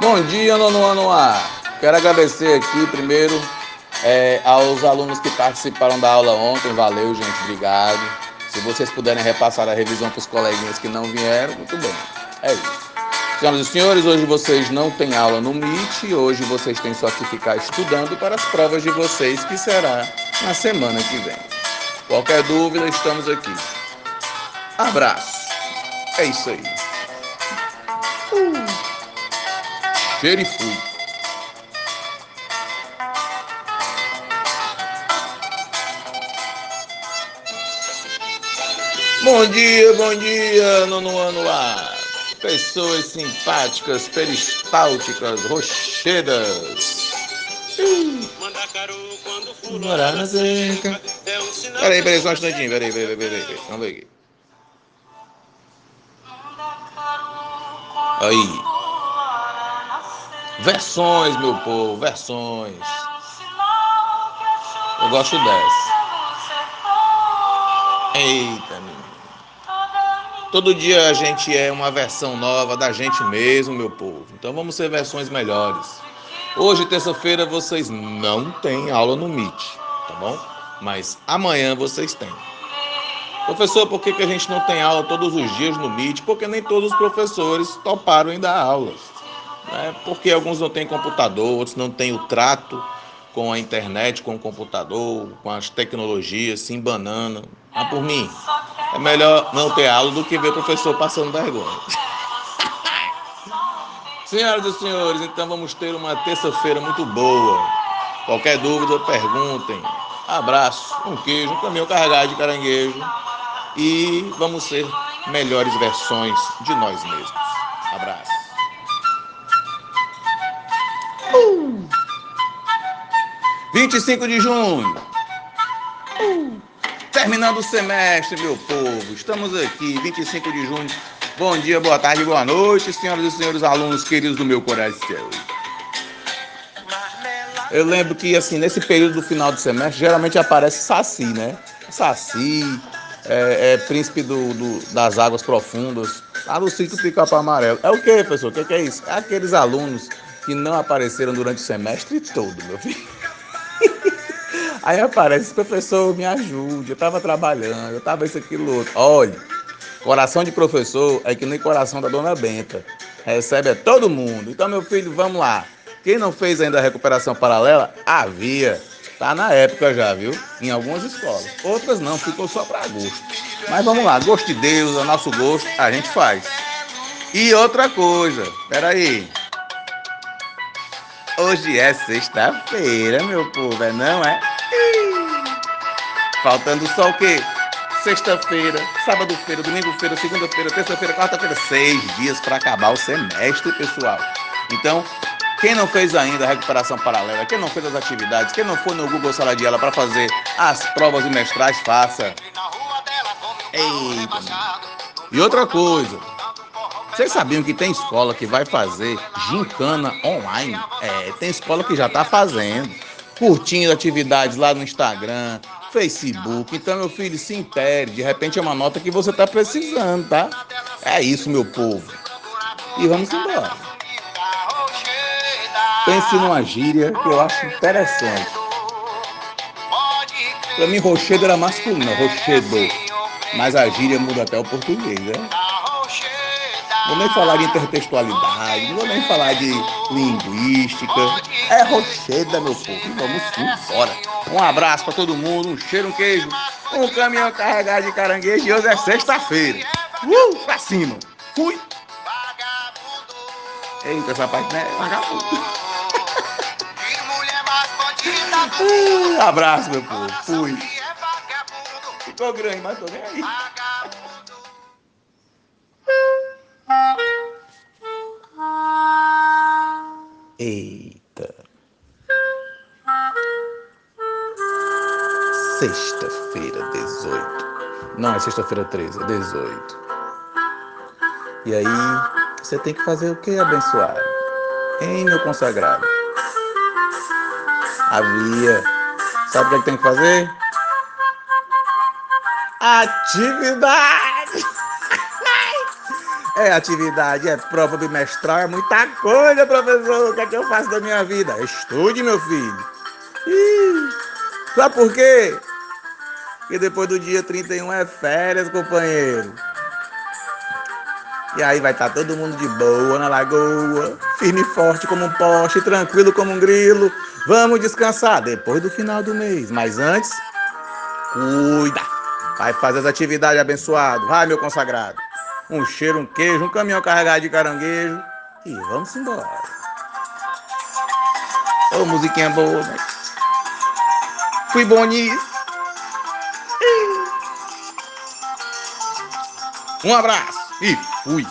Bom dia, nono ano A. Quero agradecer aqui primeiro é, aos alunos que participaram da aula ontem. Valeu, gente, obrigado. Se vocês puderem repassar a revisão para os coleguinhas que não vieram, muito bem. É isso. Senhoras e senhores, hoje vocês não têm aula no Meet, hoje vocês têm só que ficar estudando para as provas de vocês, que será na semana que vem. Qualquer dúvida, estamos aqui. Abraço. É isso aí. Cheiro e fui. Bom dia, bom dia, nono ano lá. Pessoas simpáticas, peristálticas, rochedas. Morar na seca. Peraí, peraí, só um instantinho, peraí, peraí, peraí, peraí. Vamos ver aqui. Aí. Versões, meu povo, versões. Eu gosto dessa. Eita, menino. Todo dia a gente é uma versão nova da gente mesmo, meu povo. Então vamos ser versões melhores. Hoje, terça-feira, vocês não têm aula no Meet, tá bom? Mas amanhã vocês têm. Professor, por que, que a gente não tem aula todos os dias no Meet? Porque nem todos os professores toparam em dar aulas. Né? Porque alguns não têm computador, outros não têm o trato com a internet, com o computador, com as tecnologias, se embanando. Ah, por mim, é melhor não ter aula do que ver o professor passando vergonha. Senhoras e senhores, então vamos ter uma terça-feira muito boa. Qualquer dúvida, perguntem. Abraço, um queijo, um caminhão carregado de caranguejo. E vamos ser melhores versões de nós mesmos. Abraço. Uh. 25 de junho. Uh. Terminando o semestre, meu povo. Estamos aqui, 25 de junho. Bom dia, boa tarde, boa noite, senhoras e senhores alunos queridos do meu coração. Eu lembro que, assim, nesse período do final do semestre, geralmente aparece Saci, né? Saci, é, é príncipe do, do, das águas profundas, lá no ciclo pica-pau amarelo. É o que, professor? O que, que é isso? É aqueles alunos que não apareceram durante o semestre todo, meu filho. Aí aparece, professor, me ajude, eu estava trabalhando, eu estava isso, aquilo, outro. Olha, coração de professor é que nem coração da dona Benta. Recebe a todo mundo. Então, meu filho, vamos lá. Quem não fez ainda a recuperação paralela, havia. Tá na época já, viu? Em algumas escolas. Outras não, ficou só para gosto. Mas vamos lá, gosto de Deus, é nosso gosto, a gente faz. E outra coisa, peraí. Hoje é sexta-feira, meu povo, é não é? Faltando só o quê? Sexta-feira, sábado-feira, domingo-feira, segunda-feira, terça-feira, quarta-feira, seis dias para acabar o semestre, pessoal. Então, quem não fez ainda a recuperação paralela, quem não fez as atividades, quem não foi no Google Sala de Aula para fazer as provas bimestrais, faça. Eita. E outra coisa, vocês sabiam que tem escola que vai fazer gincana online? É, tem escola que já está fazendo, curtindo atividades lá no Instagram, Facebook. Então, meu filho, se impere. De repente é uma nota que você está precisando, tá? É isso, meu povo. E vamos embora. Pense numa gíria que eu acho interessante. Para mim, rochedo era masculino, rochedo. Mas a gíria muda até o português, né? Vou nem falar de intertextualidade, não vou nem falar de linguística. É rocheda, meu povo. Vamos embora. Um abraço para todo mundo, um cheiro, um queijo, um caminhão carregado de caranguejo. E hoje é sexta-feira. Uh, pra cima. Fui. Eita, essa parte né? Vagabundo. Uh, abraço, meu povo. Fui. Ficou grande, mas tô nem aí. Eita. Sexta-feira, 18. Não, é sexta-feira 13, é 18. E aí, você tem que fazer o que, abençoado? Hein, meu consagrado? Havia. Sabe o que, é que tem que fazer? Atividade! É atividade, é prova bimestral, é muita coisa, professor. O que é que eu faço da minha vida? Estude, meu filho. Ih, sabe por quê? Porque depois do dia 31 é férias, companheiro. E aí vai estar tá todo mundo de boa na lagoa, firme e forte como um poste, tranquilo como um grilo. Vamos descansar depois do final do mês. Mas antes, cuida. Vai fazer as atividades abençoado. Vai, meu consagrado. Um cheiro, um queijo, um caminhão carregado de caranguejo. E vamos embora. Ô, oh, musiquinha boa, mas... Fui bom nisso. Um abraço e fui!